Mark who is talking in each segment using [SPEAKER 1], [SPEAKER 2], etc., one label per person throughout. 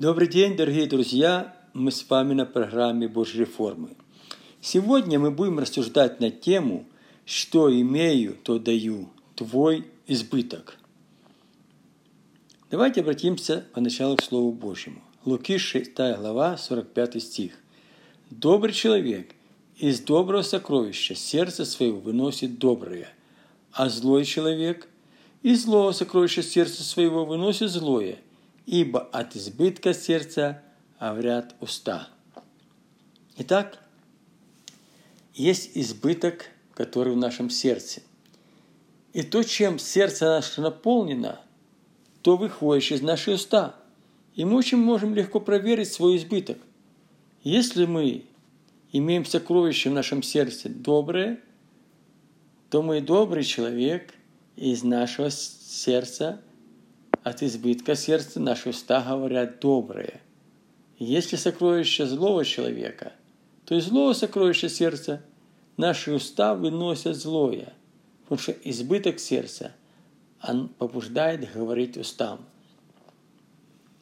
[SPEAKER 1] Добрый день, дорогие друзья! Мы с вами на программе Божьей реформы. Сегодня мы будем рассуждать на тему «Что имею, то даю, твой избыток». Давайте обратимся поначалу к Слову Божьему. Луки 6 глава, 45 стих. «Добрый человек из доброго сокровища сердце своего выносит доброе, а злой человек из злого сокровища сердца своего выносит злое, ибо от избытка сердца говорят уста». Итак, есть избыток, который в нашем сердце. И то, чем сердце наше наполнено, то выходит из наших уста. И мы очень можем легко проверить свой избыток. Если мы имеем сокровище в нашем сердце доброе, то мы добрый человек, и из нашего сердца, от избытка сердца, наши уста говорят доброе. Если сокровище злого человека – то из злого сокровища сердца наши уста выносят злое, потому что избыток сердца он побуждает говорить устам.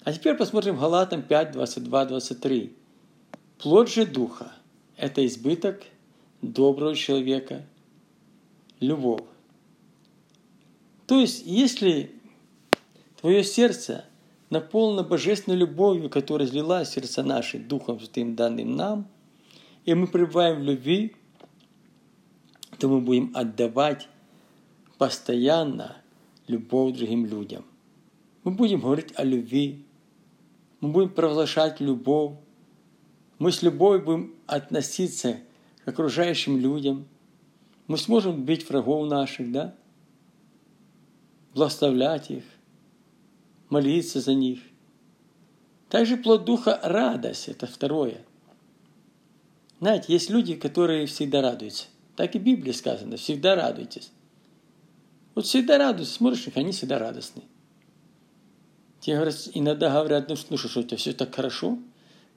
[SPEAKER 1] А теперь посмотрим Галатам 5, 22, 23. Плод же Духа – это избыток доброго человека, любовь. То есть, если твое сердце наполнено божественной любовью, которая разлилась в сердца наши Духом Святым, данным нам – и мы пребываем в любви, то мы будем отдавать постоянно любовь другим людям. Мы будем говорить о любви, мы будем провозглашать любовь, мы с любовью будем относиться к окружающим людям, мы сможем бить врагов наших, да? Благословлять их, молиться за них. Также плод Духа – радость, это второе. Знаете, есть люди, которые всегда радуются. Так и в Библии сказано, всегда радуйтесь. Вот всегда радуйтесь, смотришь их, они всегда радостны. Те говорят, иногда говорят, ну, ну что, у тебя все так хорошо?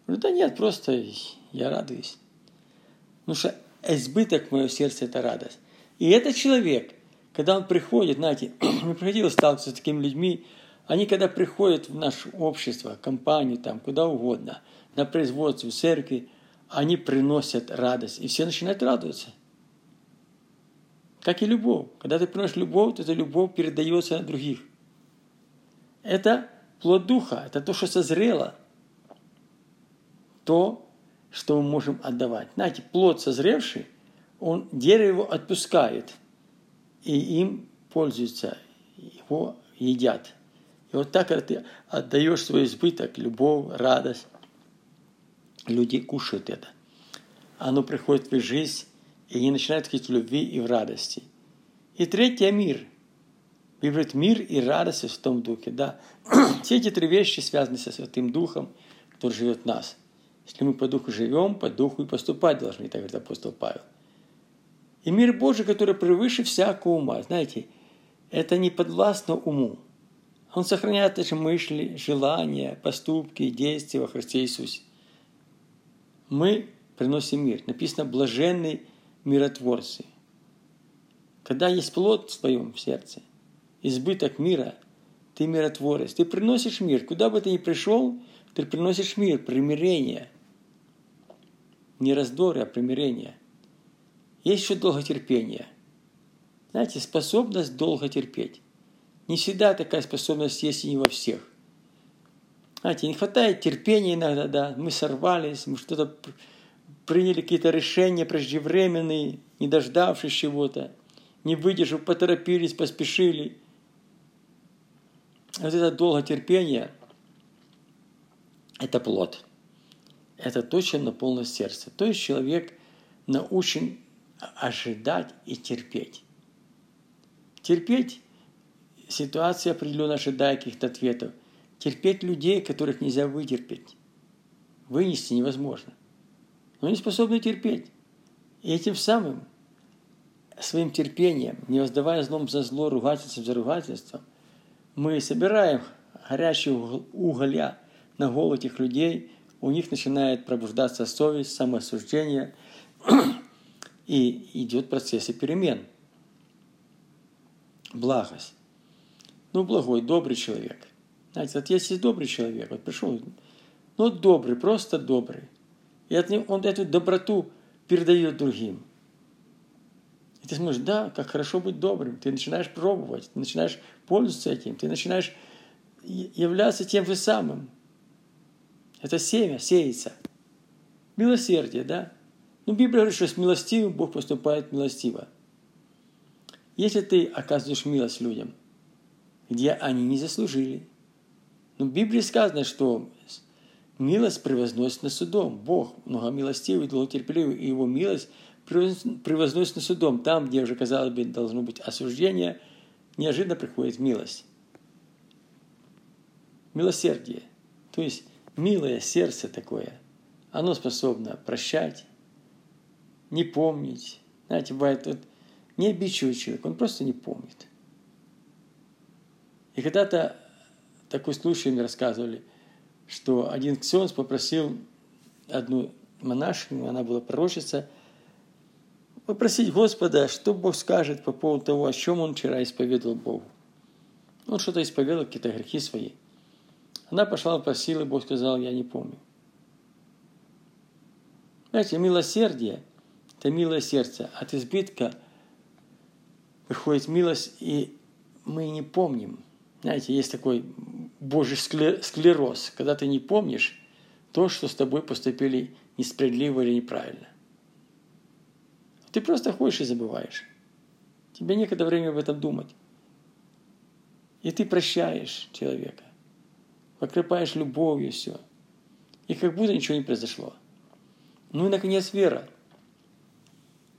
[SPEAKER 1] говорю, да нет, просто я радуюсь. Потому что избыток в моем сердце – это радость. И этот человек, когда он приходит, знаете, мне приходилось сталкиваться с такими людьми, они когда приходят в наше общество, компанию, там, куда угодно, на производство, в церкви, они приносят радость, и все начинают радоваться. Как и любовь. Когда ты приносишь любовь, то эта любовь передается на других. Это плод духа, это то, что созрело. То, что мы можем отдавать. Знаете, плод созревший, он дерево отпускает, и им пользуются, его едят. И вот так, ты отдаешь свой избыток, любовь, радость, люди кушают это. Оно приходит в их жизнь, и они начинают ходить в любви и в радости. И третье – мир. Библия мир и радость в Святом Духе. Да. Все эти три вещи связаны со Святым Духом, который живет в нас. Если мы по Духу живем, по Духу и поступать должны, так говорит апостол Павел. И мир Божий, который превыше всякого ума. Знаете, это не подвластно уму. Он сохраняет наши мысли, желания, поступки, действия во Христе Иисусе мы приносим мир. Написано «блаженные миротворцы». Когда есть плод в твоем сердце, избыток мира, ты миротворец. Ты приносишь мир. Куда бы ты ни пришел, ты приносишь мир, примирение. Не раздоры, а примирение. Есть еще долготерпение. Знаете, способность долго терпеть. Не всегда такая способность есть и не во всех. Знаете, не хватает терпения иногда, да, мы сорвались, мы что-то приняли какие-то решения преждевременные, не дождавшись чего-то, не выдержав, поторопились, поспешили. Вот это долготерпение – это плод. Это то, чем наполнено сердце. То есть человек научен ожидать и терпеть. Терпеть ситуация определенно ожидая каких-то ответов терпеть людей, которых нельзя вытерпеть. Вынести невозможно. Но они способны терпеть. И этим самым, своим терпением, не воздавая злом за зло, ругательством за ругательством, мы собираем горячие уголья на голову этих людей, у них начинает пробуждаться совесть, самоосуждение, и идет процесс и перемен. Благость. Ну, благой, добрый человек Знаете, вот если добрый человек, вот пришел, ну добрый, просто добрый, и от него, он эту доброту передает другим. И ты смотришь, да, как хорошо быть добрым. Ты начинаешь пробовать, ты начинаешь пользоваться этим, ты начинаешь являться тем же самым. Это семя сеется. Милосердие, да? Ну, Библия говорит, что с милостивым Бог поступает милостиво. Если ты оказываешь милость людям, где они не заслужили, но в Библии сказано, что милость превозносит на судом. Бог многомилостивый, долготерпеливый, и его милость превозносит на судом. Там, где уже, казалось бы, должно быть осуждение, неожиданно приходит милость. Милосердие. То есть милое сердце такое, оно способно прощать, не помнить. Знаете, бывает, вот, не обидчивый человек, он просто не помнит. И когда-то такой случай мне рассказывали, что один ксенс попросил одну монашку, она была пророчица, попросить Господа, что Бог скажет по поводу того, о чем он вчера исповедовал Богу. Он что-то исповедовал, какие-то грехи свои. Она пошла, просила, Бог сказал, я не помню. Знаете, милосердие – это милое сердце. От избытка приходит милость, и мы не помним. Знаете, есть такой божий склероз, когда ты не помнишь то, что с тобой поступили несправедливо или неправильно. Ты просто ходишь и забываешь. Тебе некогда время об этом думать. И ты прощаешь человека покрываешь любовью все. И как будто ничего не произошло. Ну и, наконец, вера.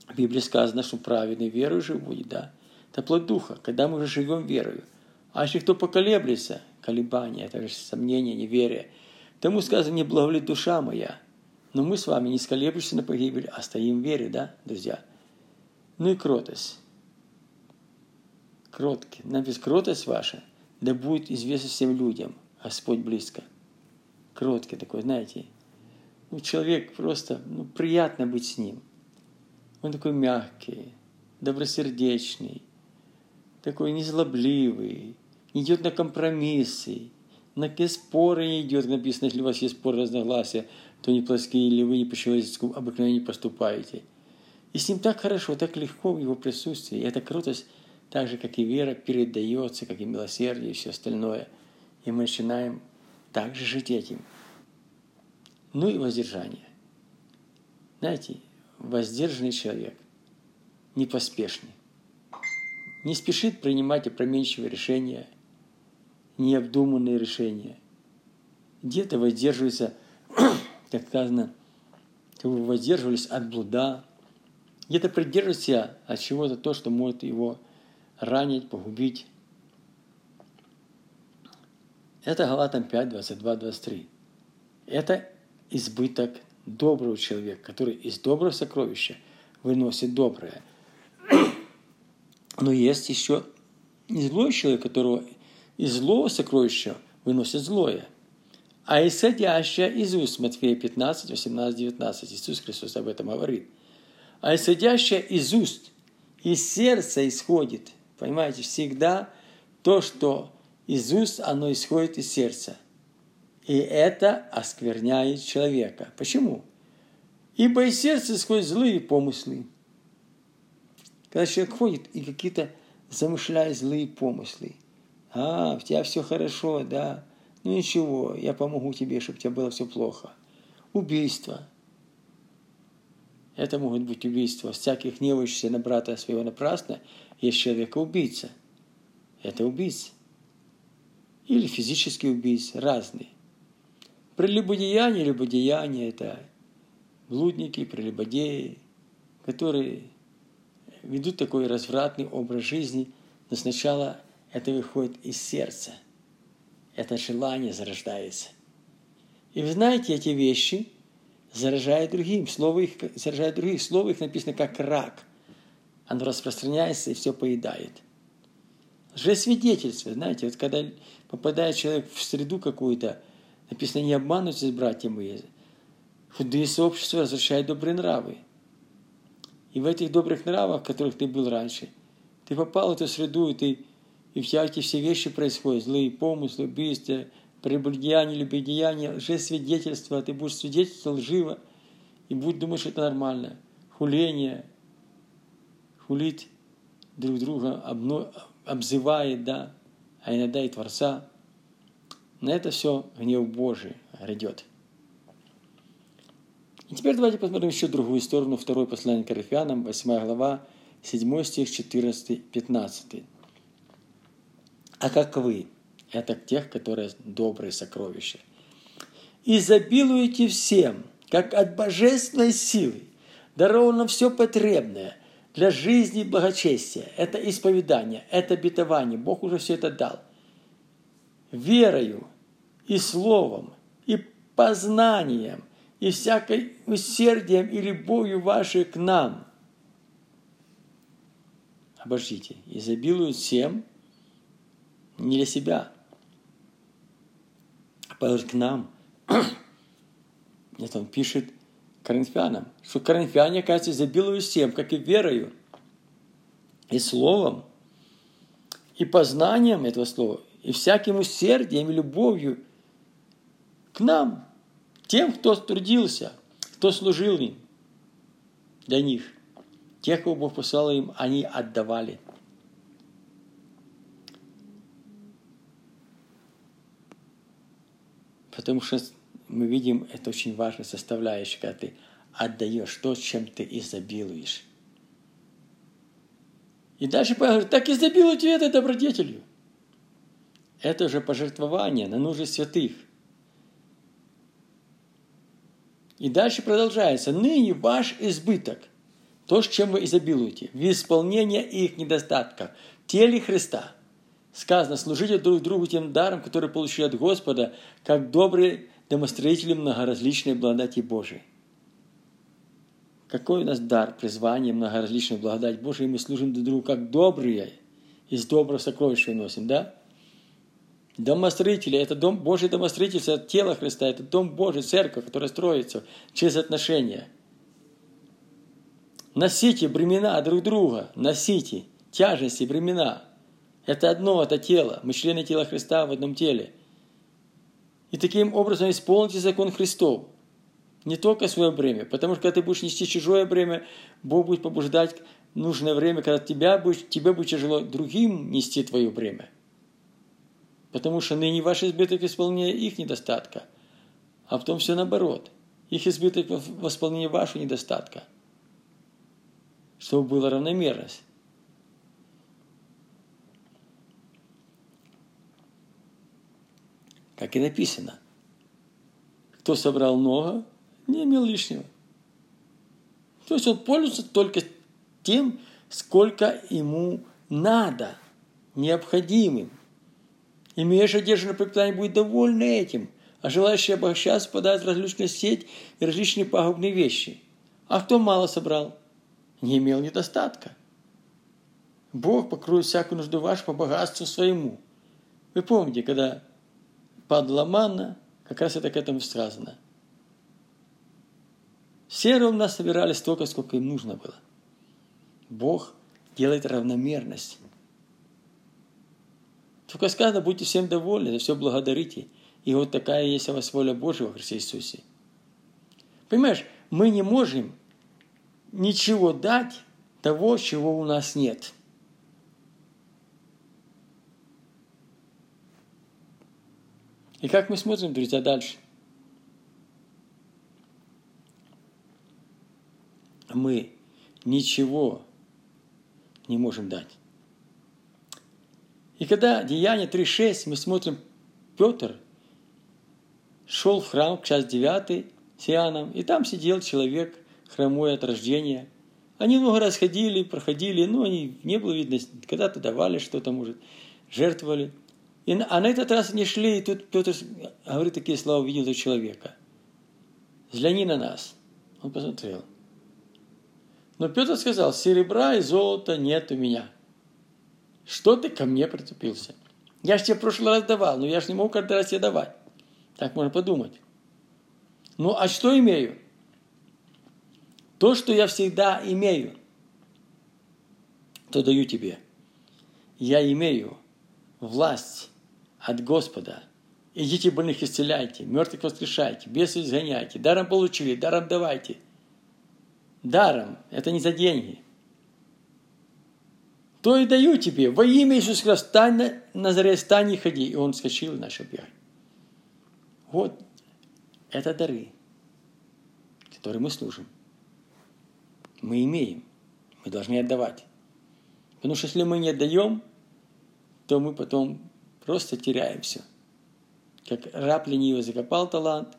[SPEAKER 1] В Библии сказано, что праведный верою же будет, да? Это плод духа, когда мы уже живем верою. А если кто поколеблется, колебания, это же сомнение, неверие, тому сказано, не благоволит душа моя. Но мы с вами не сколеблемся на погибель, а стоим в вере, да, друзья? Ну и кротость. Кротки. Написано, кротость ваша, да будет известна всем людям. Господь близко. Кроткий такой, знаете. Ну, человек просто, ну, приятно быть с ним. Он такой мягкий, добросердечный, такой незлобливый, не идет на компромиссы, на какие споры идет. Написано, если у вас есть спор разногласия, то не плоские, или вы не по человеческому обыкновению поступаете. И с ним так хорошо, так легко в его присутствии. И эта крутость, так же, как и вера, передается, как и милосердие и все остальное – и мы начинаем также жить этим. Ну и воздержание. Знаете, воздержанный человек, непоспешный, не спешит принимать опроменчивые решения, необдуманные решения. Где-то воздерживается, как сказано, вы воздерживались от блуда, где-то придерживается от чего-то то, что может его ранить, погубить. Это Галатам 5, 22, 23. Это избыток доброго человека, который из доброго сокровища выносит доброе. Но есть еще не злой человек, которого из злого сокровища выносит злое, а исходящее из уст Матфея 15, 18, 19. Иисус Христос об этом говорит. А исходящее из уст, из сердца исходит, понимаете, всегда то, что из уст оно исходит из сердца. И это оскверняет человека. Почему? Ибо из сердца исходят злые помыслы. Когда человек ходит и какие-то замышляет злые помыслы. А, у тебя все хорошо, да. Ну ничего, я помогу тебе, чтобы у тебя было все плохо. Убийство. Это могут быть убийства всяких гневающихся на брата своего напрасно. Есть человека убийца. Это убийца или физические убийцы, разные. Прелюбодеяние, любодеяние – это блудники, прелюбодеи, которые ведут такой развратный образ жизни, но сначала это выходит из сердца. Это желание зарождается. И вы знаете, эти вещи заражают другим. Слово их заражает других. Слово их написано как рак. Оно распространяется и все поедает. Лжесвидетельство, знаете, вот когда попадает человек в среду какую-то, написано, не обманывайтесь, братья мои. Худые сообщества возвращают добрые нравы. И в этих добрых нравах, в которых ты был раньше, ты попал в эту среду, и ты и вся эти все вещи происходят, злые помыслы, убийства, прелюбодеяние, любодеяние, лжесвидетельство, ты будешь свидетельствовать лживо, и будешь думать, что это нормально. Хуление, хулить друг друга, обно, обзывает, да, а иногда и Творца. На это все гнев Божий грядет. И теперь давайте посмотрим еще другую сторону, второй послание к Коринфянам, 8 глава, 7 стих, 14, 15. А как вы? Это тех, которые добрые сокровища. Изобилуете всем, как от божественной силы, даровано все потребное для жизни и благочестия. Это исповедание, это обетование. Бог уже все это дал. Верою и словом, и познанием, и всякой усердием и любовью вашей к нам. Обождите, изобилуют всем – не для себя, а к нам. Это он пишет коринфянам, что коринфяне, оказывается, изобилуют всем, как и верою, и словом, и познанием этого слова, и всяким усердием и любовью к нам, тем, кто трудился, кто служил им, для них. Тех, кого Бог послал им, они отдавали – Потому что мы видим, это очень важная составляющая, когда ты отдаешь то, чем ты изобилуешь. И дальше Павел говорит, так изобилуйте этой добродетелью. Это уже пожертвование на нужды святых. И дальше продолжается. Ныне ваш избыток, то, с чем вы изобилуете, в исполнение их недостатков, теле Христа – Сказано, служите друг другу тем даром, который получили от Господа, как добрые домостроители многоразличной благодати Божией. Какой у нас дар, призвание, многоразличной благодать Божией, мы служим друг другу как добрые, из доброго сокровища выносим, да? Домостроители – это дом, Божий домостроительство, это тело Христа, это дом Божий, церковь, которая строится через отношения. Носите бремена друг друга, носите тяжести, бремена – это одно, это тело. Мы члены тела Христа в одном теле. И таким образом исполните закон Христов. Не только свое бремя, потому что когда ты будешь нести чужое бремя, Бог будет побуждать нужное время, когда тебя будет, тебе будет тяжело другим нести твое бремя. Потому что ныне ваш избыток исполнения их недостатка, а потом все наоборот. Их избыток в исполнении вашего недостатка. Чтобы была равномерность. Как и написано. Кто собрал много, не имел лишнего. То есть он пользуется только тем, сколько ему надо, необходимым. Имеешь одежду на пропитание, будет довольны этим, а желающий обогащаться попадает в различную сеть и различные пагубные вещи. А кто мало собрал, не имел недостатка. Бог покроет всякую нужду вашу по богатству своему. Вы помните, когда падала манна, как раз это к этому сказано. Все ровно собирали столько, сколько им нужно было. Бог делает равномерность. Только сказано, будьте всем довольны, за все благодарите. И вот такая есть у вас воля Божия во Христе Иисусе. Понимаешь, мы не можем ничего дать того, чего у нас нет – И как мы смотрим, друзья, дальше? Мы ничего не можем дать. И когда Деяние 3.6, мы смотрим, Петр шел в храм к час 9 с Иоанном, и там сидел человек, хромой от рождения. Они много расходили, проходили, но они не было видно, когда-то давали что-то, может, жертвовали – и, а на этот раз не шли, и тут Петр говорит такие слова, увидел этого человека. Взгляни на нас. Он посмотрел. Но Петр сказал, серебра и золота нет у меня. Что ты ко мне прицепился? Я же тебе в прошлый раз давал, но я же не могу каждый раз тебе давать. Так можно подумать. Ну, а что имею? То, что я всегда имею, то даю тебе. Я имею власть от Господа. Идите больных исцеляйте, мертвых воскрешайте, бесов изгоняйте, даром получили, даром давайте. Даром, это не за деньги. То и даю тебе, во имя Иисуса Христа, встань на Назаре, встань и ходи. И он вскочил и начал бегать. Вот это дары, которые мы служим. Мы имеем, мы должны отдавать. Потому что если мы не отдаем, то мы потом просто теряем все. Как раб ленивый закопал талант,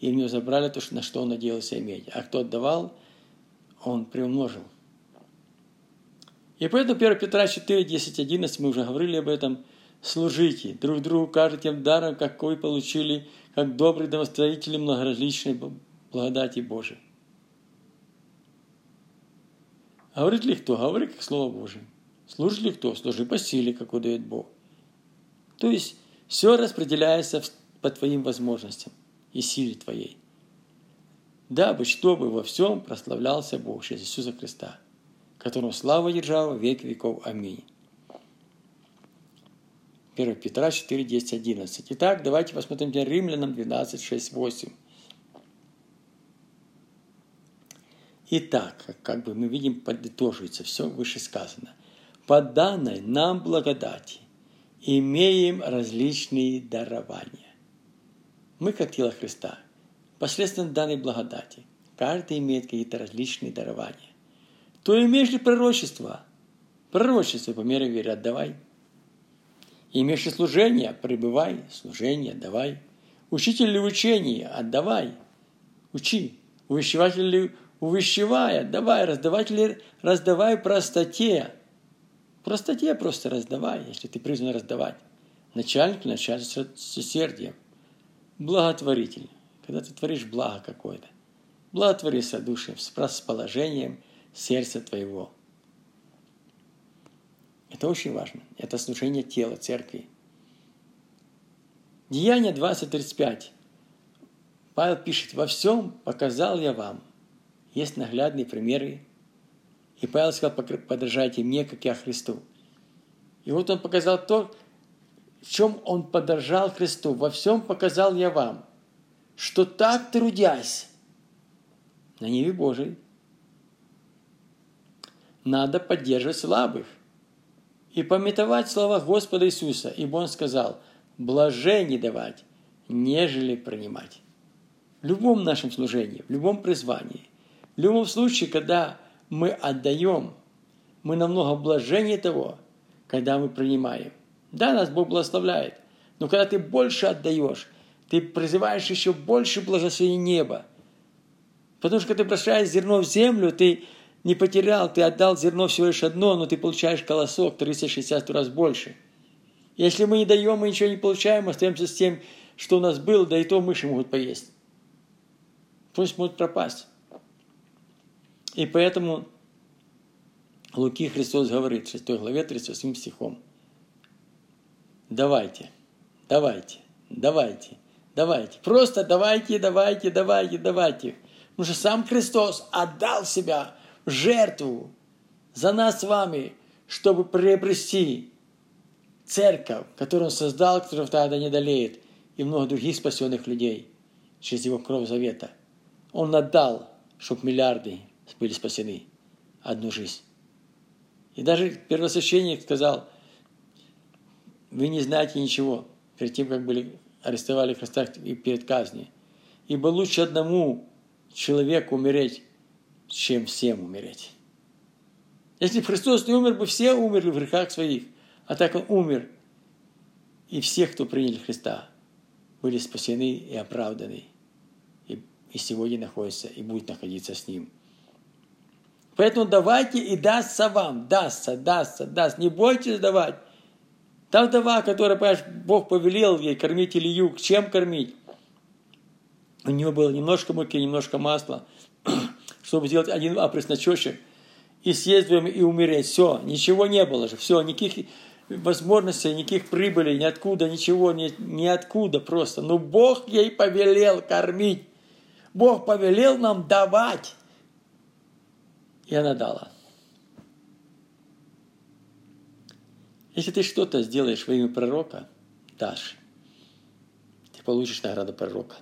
[SPEAKER 1] и у него забрали то, на что он надеялся иметь. А кто отдавал, он приумножил. И поэтому 1 Петра 4, 10, 11, мы уже говорили об этом, служите друг другу каждым тем даром, какой получили, как добрые домостроители многоразличной благодати Божией. Говорит ли кто? Говорит как Слово Божие. Служит ли кто? Служи по силе, как удает Бог. То есть все распределяется по твоим возможностям и силе твоей. Дабы, чтобы во всем прославлялся Бог через Иисуса Христа, которому слава держава век веков. Аминь. 1 Петра 4, 10, 11. Итак, давайте посмотрим Римлянам 12, 6, 8. Итак, как бы мы видим, подытоживается все вышесказанное. По данной нам благодати имеем различные дарования. Мы, как тело Христа, посредством данной благодати, каждый имеет какие-то различные дарования. То имеешь ли пророчество? Пророчество по мере веры отдавай. Имеешь ли служение? Пребывай. Служение давай. Учитель ли учение? Отдавай. Учи. Увещеватель ли увещевая? Давай. Раздаватель раздавай простоте? Простоте просто раздавай, если ты призван раздавать. Начальник начальник с усердием. Благотворитель. Когда ты творишь благо какое-то. Благотвори с душем, с расположением сердца твоего. Это очень важно. Это служение тела церкви. Деяние 20.35. Павел пишет, «Во всем показал я вам». Есть наглядные примеры и Павел сказал, подражайте мне, как я Христу. И вот он показал то, в чем он подражал Христу. Во всем показал я вам, что так трудясь на Ниве Божией, надо поддерживать слабых и пометовать слова Господа Иисуса, ибо Он сказал, блажение давать, нежели принимать. В любом нашем служении, в любом призвании, в любом случае, когда мы отдаем, мы намного блаженнее того, когда мы принимаем. Да, нас Бог благословляет, но когда ты больше отдаешь, ты призываешь еще больше благословения неба. Потому что когда ты бросаешь зерно в землю, ты не потерял, ты отдал зерно всего лишь одно, но ты получаешь колосок 360 раз больше. Если мы не даем, мы ничего не получаем, остаемся с тем, что у нас было, да и то мыши могут поесть. Пусть могут пропасть. И поэтому Луки Христос говорит в 6 главе 38 стихом. Давайте, давайте, давайте, давайте. Просто давайте, давайте, давайте, давайте. Потому что сам Христос отдал себя в жертву за нас с вами, чтобы приобрести церковь, которую Он создал, которая тогда не долеет, и много других спасенных людей через Его кровь завета. Он отдал, чтобы миллиарды были спасены одну жизнь. И даже первосвященник сказал, вы не знаете ничего, перед тем, как были арестовали Христа и перед казнью. Ибо лучше одному человеку умереть, чем всем умереть. Если бы Христос не умер бы, все умерли в грехах своих. А так Он умер. И всех, кто приняли Христа, были спасены и оправданы. И, и сегодня находятся, и будут находиться с Ним. Поэтому давайте и дастся вам. Дастся, дастся, даст. Не бойтесь давать. Та вдова, которая, понимаешь, Бог повелел ей кормить Илью, чем кормить? У нее было немножко муки, немножко масла, чтобы сделать один опресночечек и съесть и умереть. Все, ничего не было же. Все, никаких возможностей, никаких прибылей, ниоткуда, ничего, ни, ниоткуда просто. Но Бог ей повелел кормить. Бог повелел нам давать. И она дала. Если ты что-то сделаешь во имя пророка, дашь, ты получишь награду пророка.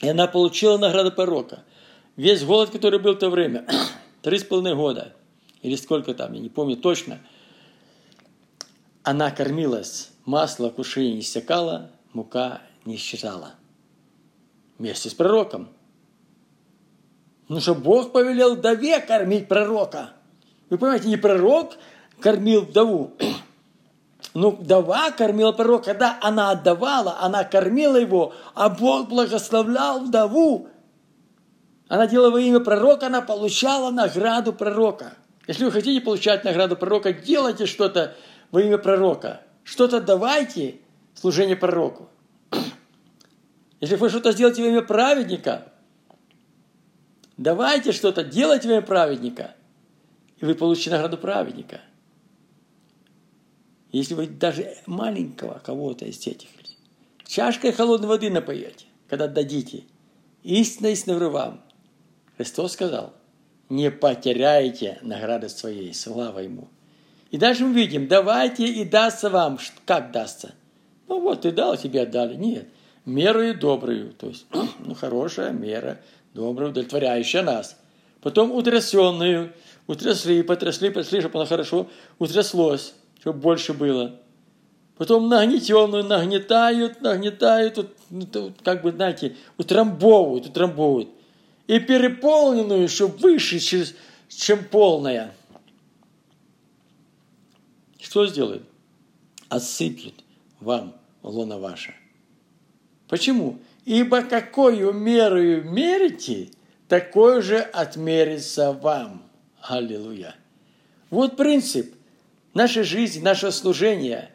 [SPEAKER 1] И она получила награду пророка. Весь голод, который был в то время, три с половиной года, или сколько там, я не помню точно, она кормилась, масло кушей не стекало, мука не исчезала. Вместе с пророком. Ну что Бог повелел вдове кормить пророка. Вы понимаете, не пророк кормил вдову, ну, вдова кормила пророка, когда она отдавала, она кормила его, а Бог благословлял вдову. Она делала во имя пророка, она получала награду пророка. Если вы хотите получать награду пророка, делайте что-то во имя пророка. Что-то давайте служение пророку. Если вы что-то сделаете во имя праведника, давайте что-то, делайте во имя праведника, и вы получите награду праведника – если вы даже маленького кого-то из этих чашкой холодной воды напоете, когда дадите, истинно истинно вам. Христос сказал, не потеряйте награды своей, слава Ему. И дальше мы видим, давайте и дастся вам. Как дастся? Ну вот, ты дал, тебе отдали. Нет, мерою добрую. То есть, ну, хорошая мера, добрая, удовлетворяющая нас. Потом утрясенную. Утрясли, потрясли, потрясли, чтобы она хорошо утряслось чтобы больше было. Потом нагнетенную нагнетают, нагнетают, вот, ну, как бы, знаете, утрамбовывают, утрамбовывают. И переполненную еще выше, чем полная. Что сделают? Осыплют вам лона ваша. Почему? Ибо какую меру мерите, такой же отмерится вам. Аллилуйя. Вот принцип наша жизнь, наше служение.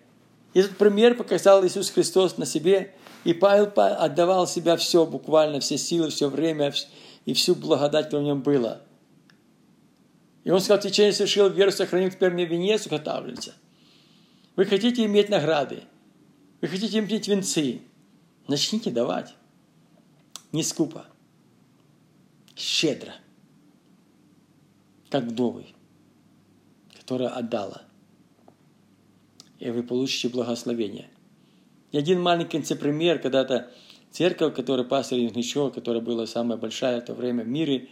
[SPEAKER 1] Этот пример показал Иисус Христос на себе, и Павел отдавал себя все, буквально все силы, все время и всю благодать, которая в нем была. И он сказал, в течение совершил веру, сохранил, теперь мне венец уготавливается. Вы хотите иметь награды, вы хотите иметь венцы, начните давать. Не скупо, щедро, как вдовы, которая отдала и вы получите благословение. И один маленький пример, когда-то церковь, которая пастор Ничего, которая была самая большая в то время в мире,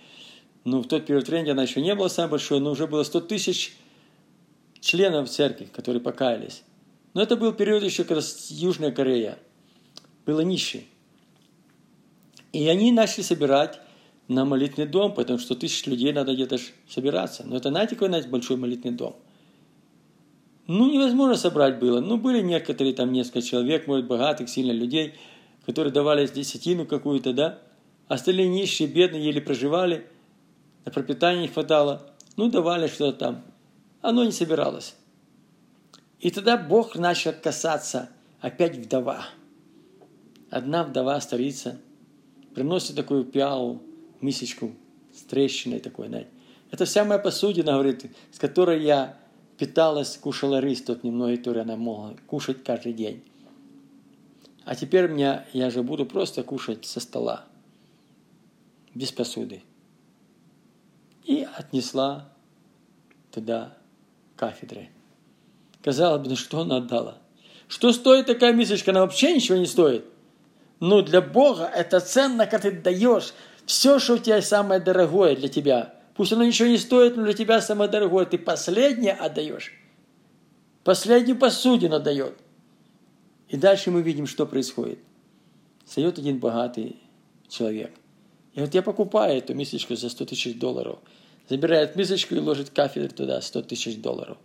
[SPEAKER 1] ну, в тот период времени она еще не была самой большой, но уже было 100 тысяч членов церкви, которые покаялись. Но это был период еще, когда Южная Корея была нищей. И они начали собирать на молитвенный дом, потому что тысяч людей надо где-то собираться. Но это, знаете, какой знаете, большой молитвенный дом – ну, невозможно собрать было. Ну, были некоторые, там, несколько человек, может, богатых, сильно людей, которые давали десятину какую-то, да. Остальные нищие, бедные, еле проживали, на пропитание не хватало. Ну, давали что-то там. Оно не собиралось. И тогда Бог начал касаться опять вдова. Одна вдова, старица, приносит такую пиалу, мисочку с трещиной такой, знаете. Это вся моя посудина, говорит, с которой я питалась, кушала рис тот немного, который она могла кушать каждый день. А теперь меня, я же буду просто кушать со стола, без посуды. И отнесла туда кафедры. Казалось бы, ну что она отдала? Что стоит такая мисочка? Она вообще ничего не стоит. Но для Бога это ценно, когда ты даешь все, что у тебя самое дорогое для тебя – Пусть оно ничего не стоит, но для тебя самое дорогое. Ты последнее отдаешь. Последнюю посудину отдает. И дальше мы видим, что происходит. Встает один богатый человек. И вот я покупаю эту мисочку за 100 тысяч долларов. Забирает мисочку и ложит кафедру туда 100 тысяч долларов.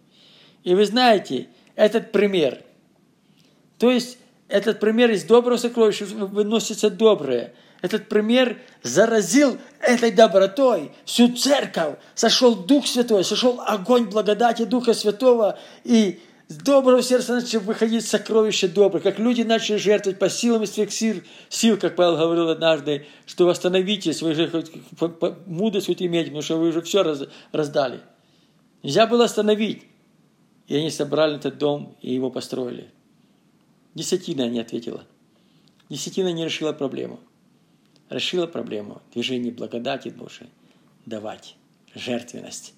[SPEAKER 1] И вы знаете, этот пример. То есть, этот пример из доброго сокровища выносится доброе – этот пример заразил этой добротой всю церковь. Сошел Дух Святой, сошел огонь благодати Духа Святого, и с доброго сердца начали выходить сокровища добрые, как люди начали жертвовать по силам из своих сил, сил, как Павел говорил однажды, что восстановитесь, вы же мудрость хоть имеете, потому что вы уже все раз, раздали. Нельзя было остановить. И они собрали этот дом и его построили. Десятина не ответила. Десятина не решила проблему решила проблему движения благодати души давать жертвенность.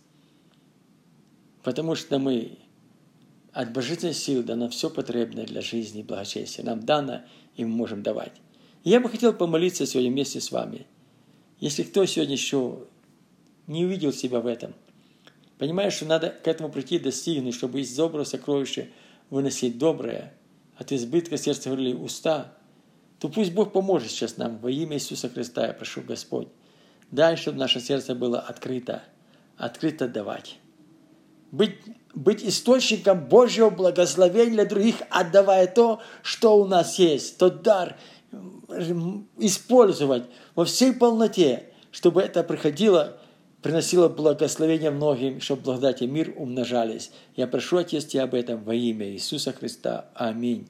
[SPEAKER 1] Потому что мы от божественной силы дано все потребное для жизни и благочестия. Нам дано, и мы можем давать. И я бы хотел помолиться сегодня вместе с вами. Если кто сегодня еще не увидел себя в этом, понимаешь, что надо к этому прийти, достигнуть, чтобы из доброго сокровища выносить доброе, от избытка сердца говорили уста, то пусть Бог поможет сейчас нам во имя Иисуса Христа, я прошу Господь. Дай, чтобы наше сердце было открыто, открыто давать. Быть, быть источником Божьего благословения для других, отдавая то, что у нас есть, тот дар, использовать во всей полноте, чтобы это приходило, приносило благословение многим, чтобы благодать и мир умножались. Я прошу, Отец, об этом во имя Иисуса Христа. Аминь.